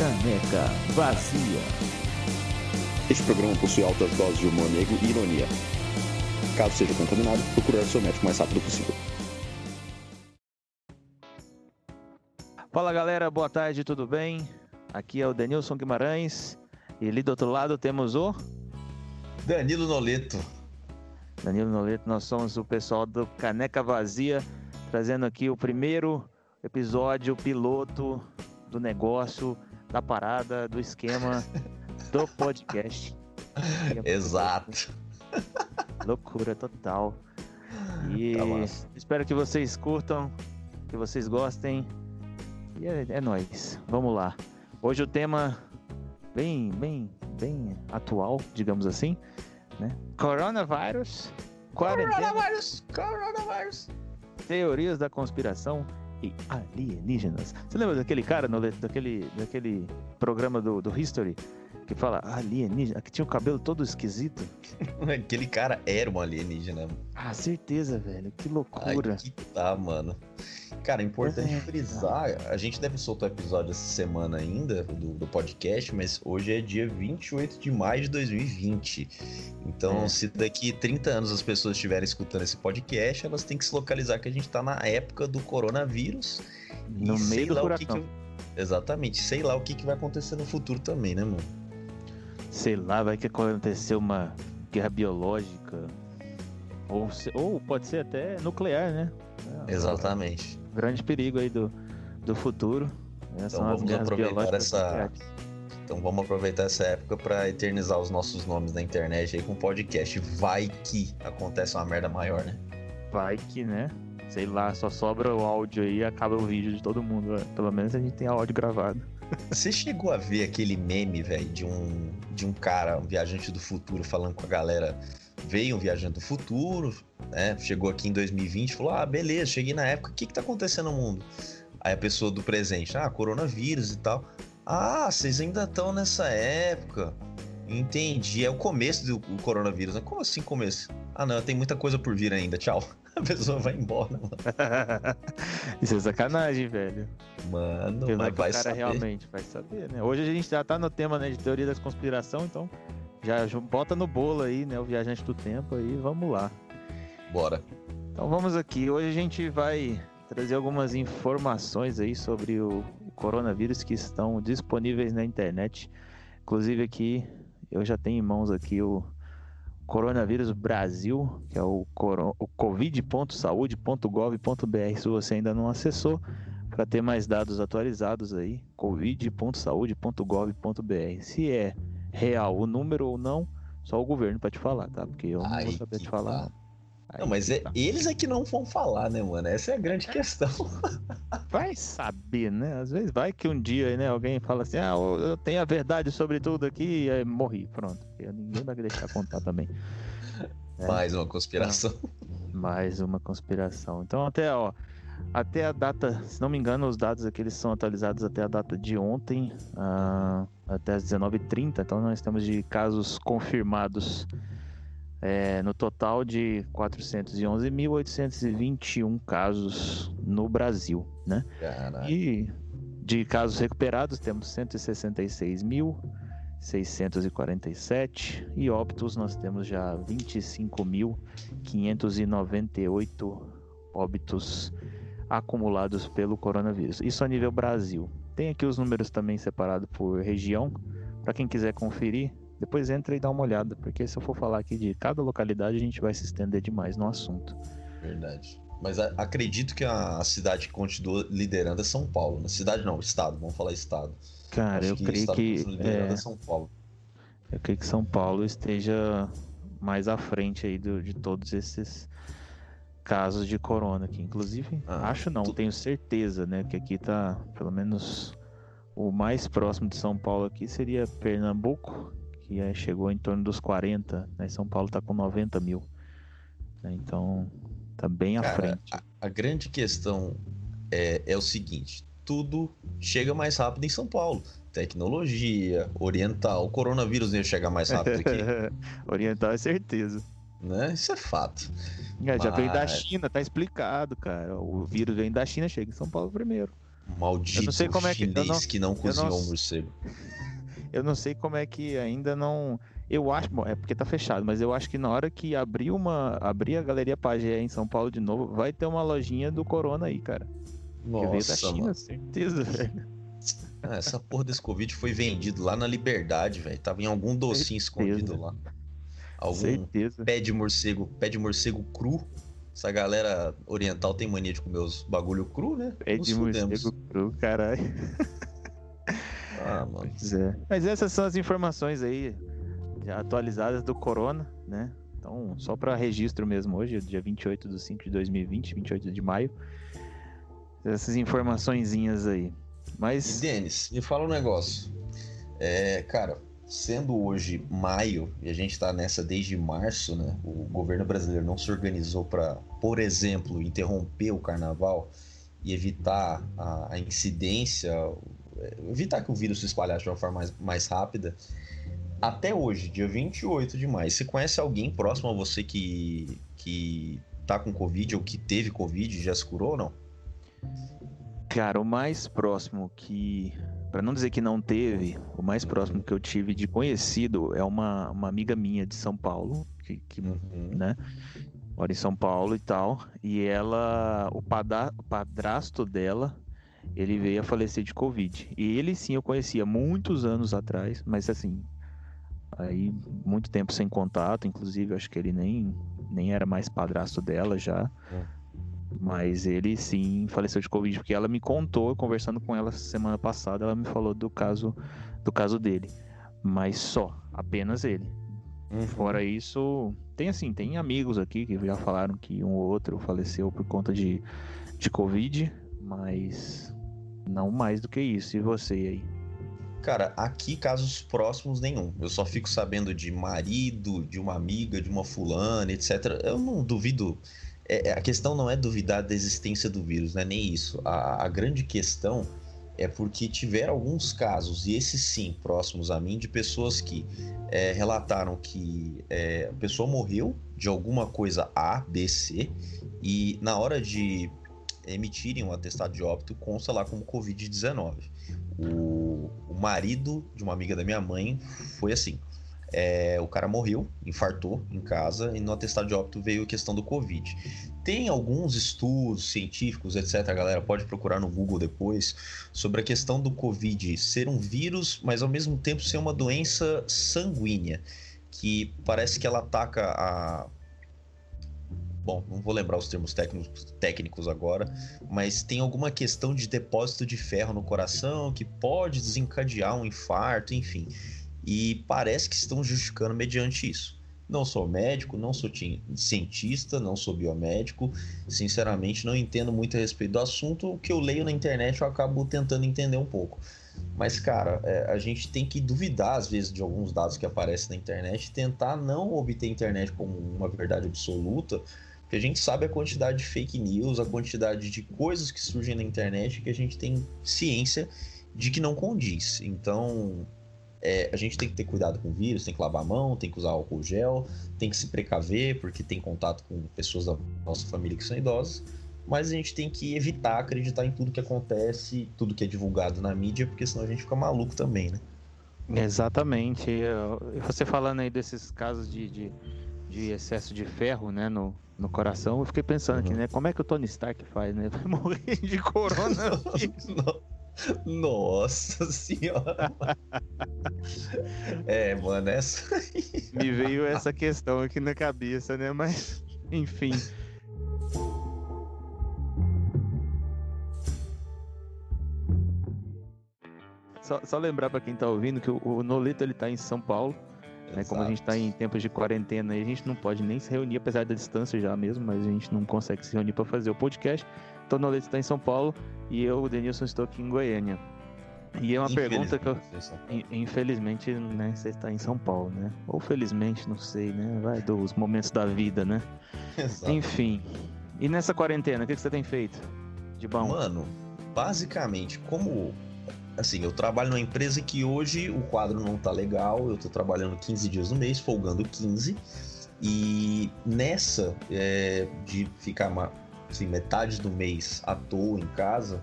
caneca vazia. Este programa possui altas doses de humor negro e ironia. Caso seja contaminado, procurar seu médico o mais rápido possível. Fala galera, boa tarde, tudo bem? Aqui é o Denilson Guimarães e ali do outro lado temos o Danilo Noleto. Danilo Noleto, nós somos o pessoal do Caneca Vazia, trazendo aqui o primeiro episódio piloto do negócio, da parada, do esquema do podcast. Exato. Loucura total. E Tá espero que vocês curtam, que vocês gostem. E é, é nóis. Vamos lá. Hoje o tema bem, bem, bem atual, digamos assim, né? Coronavírus, Coronavírus, coronavírus. teorias da conspiração e alienígenas. Você lembra daquele cara, Noleto, daquele, daquele programa do, do History que fala alienígena, que tinha o cabelo todo esquisito? Aquele cara era um alienígena. Ah, certeza, velho. Que loucura. que tá, mano. Cara, é importante É, frisar, a gente deve soltar o episódio essa semana ainda do, do podcast, mas hoje é dia 28 de maio de 2020. Então, É. se daqui 30 anos as pessoas estiverem escutando esse podcast, elas têm que se localizar que a gente tá na época do coronavírus. No e sei meio do lá o que furacão. que- Exatamente, sei lá o que, que vai acontecer no futuro também, né, mano? Sei lá, vai que aconteceu uma guerra biológica. Ou, ou pode ser até nuclear, né? É, Exatamente. um grande perigo aí do, do futuro. né? As vamos aproveitar essa-. Então vamos aproveitar essa época pra eternizar os nossos nomes na internet aí com podcast. Vai que acontece uma merda maior, né? Vai que, né? Sei lá, só sobra o áudio aí e acaba o vídeo de todo mundo. né? Pelo menos a gente tem áudio gravado. Você chegou a ver aquele meme, velho, de um, de um cara, um viajante do futuro, falando com a galera. Veio um viajante do futuro, né? Chegou aqui em 2020 falou: Ah, beleza, cheguei na época, o que, que tá acontecendo no mundo? Aí a pessoa do presente, ah, coronavírus e tal. Ah, vocês ainda estão nessa época. Entendi. É o começo do coronavírus, né? Como assim começo? Ah, não, tem muita coisa por vir ainda. Tchau. A pessoa vai embora, mano. Isso é sacanagem, velho. Mano, Porque mas vai o cara saber. realmente vai saber, né? Hoje a gente já tá no tema né, de teoria da conspiração, então já bota no bolo aí, né? O viajante do tempo aí, vamos lá. Bora. Então vamos aqui. Hoje a gente vai trazer algumas informações aí sobre o coronavírus que estão disponíveis na internet. Inclusive aqui eu já tenho em mãos aqui o Coronavírus Brasil, que é o, o covid.saude.gov.br. Se você ainda não acessou, para ter mais dados atualizados aí, covid.saude.gov.br. Se é real o número ou não, só o governo para te falar, tá? Porque eu não vou Aí saber te falar. tá. Aí Não, mas é, tá. eles é que não vão falar, né, mano? Essa é a grande questão. Vai saber, né? Às vezes vai que um dia, né, alguém fala assim, ah, eu tenho a verdade sobre tudo aqui e aí morri, pronto. Ninguém vai deixar contar também. É. Mais uma conspiração. Mais uma conspiração. Então até, ó, até a data, se não me engano, os dados aqui eles são atualizados até a data de ontem, ah, até as 19h30, então nós temos de casos confirmados é, no total de 411.821 casos no Brasil, né? Caralho. E de casos recuperados temos 166.647 e óbitos nós temos já 25.598 óbitos acumulados pelo coronavírus. Isso a nível Brasil. Tem aqui os números também separados por região, para quem quiser conferir. Depois entra e dá uma olhada, porque se eu for falar aqui de cada localidade, a gente vai se estender demais no assunto. Verdade. Mas a- acredito que a, a cidade que continua liderando é São Paulo. Né? Cidade não, estado. Vamos falar estado. Cara, Acho eu que creio que é, é São Paulo. Eu creio que São Paulo esteja mais à frente aí do- de todos esses casos de corona aqui. Inclusive, Ah, acho não, tu- tenho certeza, né? Que aqui tá, pelo menos, o mais próximo de São Paulo aqui seria Pernambuco, que é, chegou em torno dos 40, né? São Paulo tá com 90 mil. né, Então, tá bem à Cara, frente. a, a grande questão é, é o seguinte: tudo chega mais rápido em São Paulo. Tecnologia, oriental, o coronavírus ia chegar mais rápido aqui, Oriental é certeza. né? Isso é fato. É, já veio da Mas- China, tá explicado, cara. O vírus vem da China, chega em São Paulo primeiro. Maldito Eu não sei como é que- chinês não- que não cozinhou não- o morcego. Eu não sei como é que ainda não. Eu acho, bom, é porque tá fechado, mas eu acho que na hora que abrir uma, abrir a Galeria Pagé em São Paulo de novo, vai ter uma lojinha do Corona aí, cara. Que veio da Nossa, China, mano. certeza, velho. Ah, essa porra desse Covid foi vendido lá na Liberdade, velho. Tava em algum docinho escondido lá. Algum Certeza. pé de morcego, pé de morcego cru. Essa galera oriental tem mania de comer os bagulho cru, né? É Nos de fudemos. morcego cru, caralho. Ah, mano. Pois é. Mas essas são as informações aí já atualizadas do Corona, né? Então, só para registro mesmo hoje, dia 28 de 5 de 2020, 28 de maio. Essas informaçõezinhas aí. E Mas Denis, me fala um negócio. É, cara, sendo hoje maio e a gente tá nessa desde março, né? O governo brasileiro não se organizou para, por exemplo, interromper o carnaval e evitar a, a incidência, evitar que o vírus se espalhasse de uma forma mais, mais rápida. Até hoje, dia 28 de maio, você conhece alguém próximo a você que, que tá com Covid ou que teve Covid e já se curou ou não? Cara, o mais próximo que. Pra não dizer que não teve, o mais próximo que eu tive de conhecido é uma, uma amiga minha de São Paulo, que, que, Uhum. né? Mora em São Paulo e tal. E ela. O, o padrasto dela, ele veio a falecer de Covid. E ele sim eu conhecia muitos anos atrás, mas assim. Aí, muito tempo sem contato, inclusive, acho que ele nem, nem era mais padrasto dela já. Mas ele sim faleceu de Covid, porque ela me contou, conversando com ela semana passada, ela me falou do caso do caso dele. Mas só, apenas ele. Uhum. Fora isso, tem assim, tem amigos aqui que já falaram que um ou outro faleceu por conta de, de Covid, mas não mais do que isso. E você aí? Cara, aqui casos próximos nenhum. Eu só fico sabendo de marido, de uma amiga, de uma fulana, etc. Eu não duvido. é, é, a questão não é duvidar da existência do vírus, não é nem isso. A, a grande questão é porque tiveram alguns casos, e esses sim, próximos a mim, de pessoas que é, relataram que é, a pessoa morreu de alguma coisa A, B, C, e na hora de emitirem um atestado de óbito, consta lá como Covid-19. O, o marido de uma amiga da minha mãe foi assim. É, o cara morreu, infartou em casa e no atestado de óbito veio a questão do Covid. Tem alguns estudos científicos, etc. A galera pode procurar no Google depois sobre a questão do Covid ser um vírus, mas ao mesmo tempo ser uma doença sanguínea, que parece que ela ataca a. Bom, não vou lembrar os termos técnicos, técnicos agora, mas tem alguma questão de depósito de ferro no coração que pode desencadear um infarto, enfim. E parece que estão justificando mediante isso. Não sou médico, não sou ti- cientista, não sou biomédico. Sinceramente, não entendo muito a respeito do assunto. O que eu leio na internet eu acabo tentando entender um pouco. Mas, cara, é, a gente tem que duvidar, às vezes, de alguns dados que aparecem na internet tentar não obter a internet como uma verdade absoluta, porque a gente sabe a quantidade de fake news, a quantidade de coisas que surgem na internet que a gente tem ciência de que não condiz. Então, é, a gente tem que ter cuidado com o vírus, tem que lavar a mão, tem que usar álcool gel, tem que se precaver, porque tem contato com pessoas da nossa família que são idosas. Mas a gente tem que evitar acreditar em tudo que acontece, tudo que é divulgado na mídia, porque senão a gente fica maluco também, né? Exatamente. Você falando aí desses casos de, de, de excesso de ferro, né, no, no coração, eu fiquei pensando aqui, Uhum. né, como é que o Tony Stark faz, né? Vai morrer de coronavírus. Nossa senhora. É, mano, essa. Me veio essa questão aqui na cabeça, né? Mas, enfim. Só, só lembrar pra quem tá ouvindo que o, o Nolito ele tá em São Paulo, né? Como a gente tá em tempos de quarentena a gente não pode nem se reunir, apesar da distância já mesmo, mas a gente não consegue se reunir pra fazer o podcast. Então o Nolito tá em São Paulo e eu, o Denilson, estou aqui em Goiânia. E é uma pergunta que eu, In- Infelizmente, né, você está em São Paulo, né? Ou felizmente, não sei, né? Vai dos momentos da vida, né? Exato. Enfim. E nessa quarentena, o que, que você tem feito? De bom? Mano, basicamente, como. Assim, eu trabalho numa empresa que hoje o quadro não tá legal, eu tô trabalhando 15 dias no mês, folgando 15. E nessa é, de ficar assim, metade do mês à toa em casa,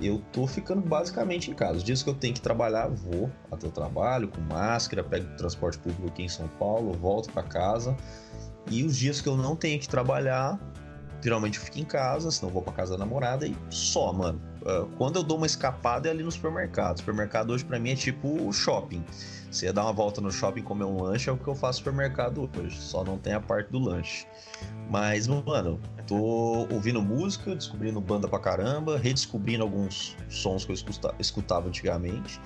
eu tô ficando basicamente em casa. Os dias que eu tenho que trabalhar, vou até o trabalho com máscara, pego transporte público aqui em São Paulo, volto para casa. E os dias que eu não tenho que trabalhar, geralmente eu fico em casa, senão vou pra casa da namorada e só, mano. Ah, quando eu dou uma escapada é ali no supermercado. Supermercado hoje para mim é tipo shopping. Você ia dar uma volta no shopping comer um lanche, é o que eu faço no supermercado hoje. Só não tem a parte do lanche. Mas, mano, tô ouvindo música, descobrindo banda pra caramba, redescobrindo alguns sons que eu escutava antigamente.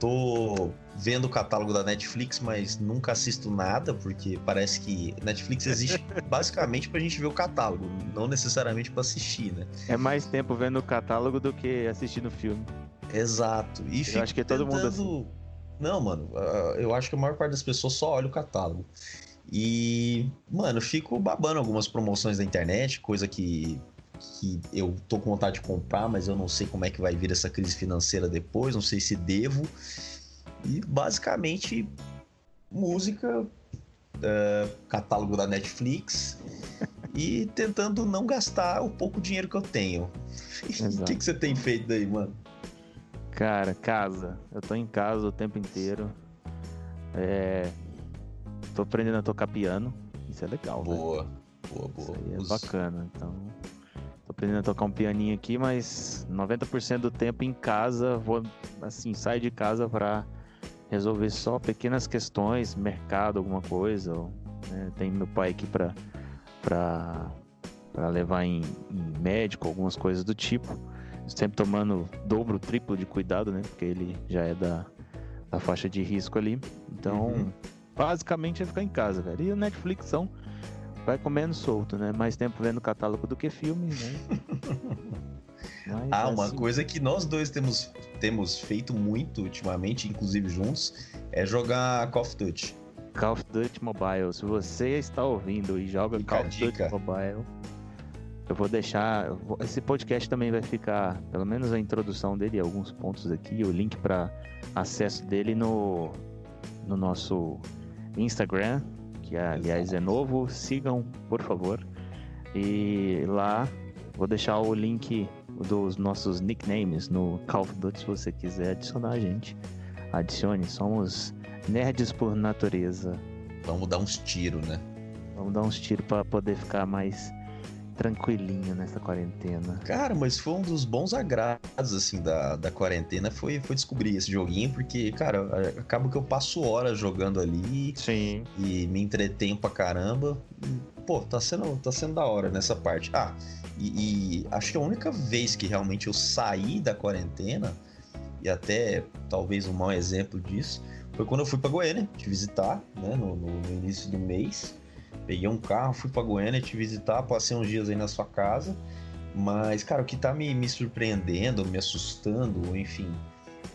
Tô vendo o catálogo da Netflix, mas nunca assisto nada, porque parece que Netflix existe basicamente pra gente ver o catálogo, não necessariamente para assistir, né? É mais tempo vendo o catálogo do que assistindo filme. Exato. E eu acho que todo tentando... mundo assim. Não, mano, ah, eu acho que a maior parte das pessoas só olha o catálogo. E, mano, fico babando algumas promoções da internet, coisa que que eu tô com vontade de comprar, mas eu não sei como é que vai vir essa crise financeira depois, não sei se devo. E basicamente, música, uh, catálogo da Netflix e tentando não gastar o pouco dinheiro que eu tenho. O que, que você tem feito daí, mano? Cara, casa. Eu tô em casa o tempo inteiro. É... Tô aprendendo a tocar piano. Isso é legal. Boa, né? boa, boa. Isso é Os... bacana. Então, aprendendo a tocar um pianinho aqui, mas 90% do tempo em casa, vou assim, sair de casa para resolver só pequenas questões, mercado, alguma coisa. Ou, né, tem meu pai aqui para para levar em, em, médico, algumas coisas do tipo. Sempre tomando dobro, triplo de cuidado, né? Porque ele já é da, da faixa de risco ali. Então, uhum. basicamente é ficar em casa, velho. E o Netflix são vai comendo solto, né? Mais tempo vendo catálogo do que filme, né? Mas, ah, uma assim... coisa que nós dois temos, temos feito muito ultimamente, inclusive juntos, é jogar Call of Duty. Call of Duty Mobile. Se você está ouvindo e joga Fica Call of Duty Mobile, eu vou deixar. Esse podcast também vai ficar, pelo menos a introdução dele, alguns pontos aqui, o link para acesso dele no, no nosso Instagram, que aliás é novo, sigam, por favor. E lá vou deixar o link dos nossos nicknames no Call of Duty se você quiser adicionar a gente. Adicione, somos nerds por natureza. Vamos dar uns tiros, né? Vamos dar uns tiros para poder ficar mais tranquilinho nessa quarentena. Cara, mas foi um dos bons agrados, assim, da, da quarentena, foi, foi descobrir esse joguinho, porque, cara, acaba que eu passo horas jogando ali. Sim. E me entretenho pra caramba. E, pô, tá sendo, tá sendo da hora nessa parte. Ah, e, e acho que a única vez que realmente eu saí da quarentena, e até talvez um mau exemplo disso, foi quando eu fui pra Goiânia te visitar, né, no, no, no início do mês. Peguei um carro, fui pra Goiânia te visitar, passei uns dias aí na sua casa. Mas, cara, o que tá me, me surpreendendo, me assustando, enfim,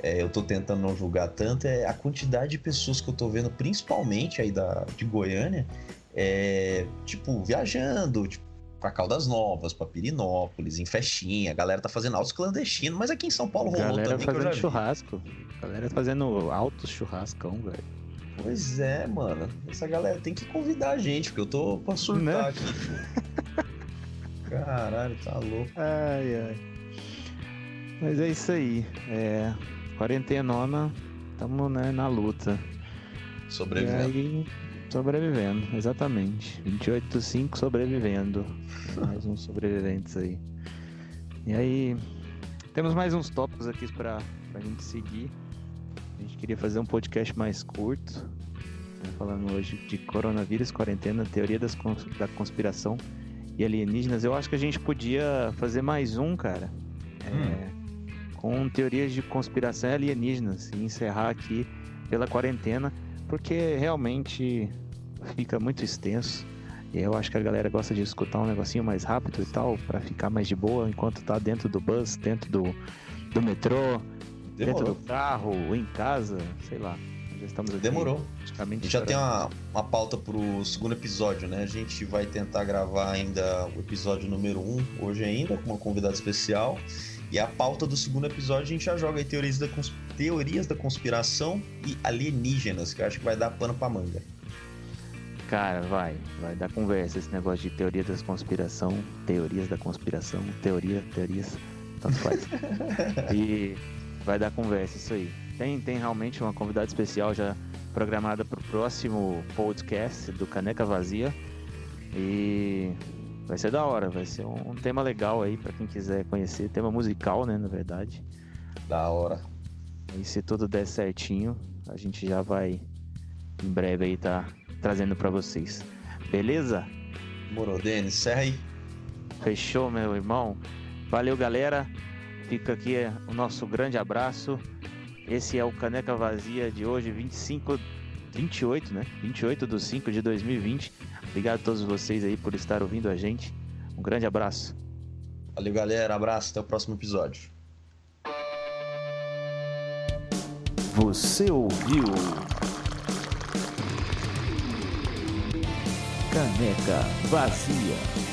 é, eu tô tentando não julgar tanto, é a quantidade de pessoas que eu tô vendo, principalmente aí da, de Goiânia, é, tipo, viajando, tipo, pra Caldas Novas, pra Pirinópolis, em festinha, a galera tá fazendo altos clandestinos, mas aqui em São Paulo rolou galera também. Fazendo churrasco, galera fazendo altos churrascão, velho. Pois é, mano. Essa galera tem que convidar a gente, porque eu tô pra surtar né? aqui. Caralho, tá louco. Ai, ai. Mas é isso aí. É. Quarentenona, tamo né, na luta. Sobrevivendo. Aí, sobrevivendo, exatamente. 28.5 sobrevivendo. mais uns sobreviventes aí. E aí, temos mais uns tópicos aqui pra, pra gente seguir. A gente queria fazer um podcast mais curto, né, falando hoje de coronavírus, quarentena, teoria das, da conspiração e alienígenas. Eu acho que a gente podia fazer mais um, cara, é, hum. com teorias de conspiração e alienígenas e encerrar aqui pela quarentena, porque realmente fica muito extenso. E eu acho que a galera gosta de escutar um negocinho mais rápido e tal, para ficar mais de boa enquanto tá dentro do bus, dentro do, do metrô, Demorou. dentro do carro, ou em casa, sei lá. Já estamos aqui Demorou. Praticamente já tem uma, uma pauta pro segundo episódio, né? A gente vai tentar gravar ainda o episódio número 1 um, hoje ainda, com uma convidada especial. E a pauta do segundo episódio a gente já joga aí teorias da, teorias da conspiração e alienígenas, que eu acho que vai dar pano pra manga. Cara, vai, vai dar conversa esse negócio de teoria da conspiração, teorias da conspiração, teoria, teorias tanto faz. e vai dar conversa, isso aí. Tem, tem realmente uma convidada especial já programada para o próximo podcast do Caneca Vazia. E vai ser da hora, vai ser um, tema legal aí para quem quiser conhecer. Tema musical, né, na verdade. Da hora. E se tudo der certinho, a gente já vai em breve aí tá trazendo para vocês. Beleza? Morou, Denis, encerra aí. Fechou, meu irmão. Valeu, galera. Fica aqui o nosso grande abraço. Esse é o Caneca Vazia de hoje, 25, 28, né? 28 de 5 de 2020. Obrigado a todos vocês aí por estar ouvindo a gente. Um grande abraço. Valeu, galera. Abraço. Até o próximo episódio. Você ouviu? Caneca Vazia.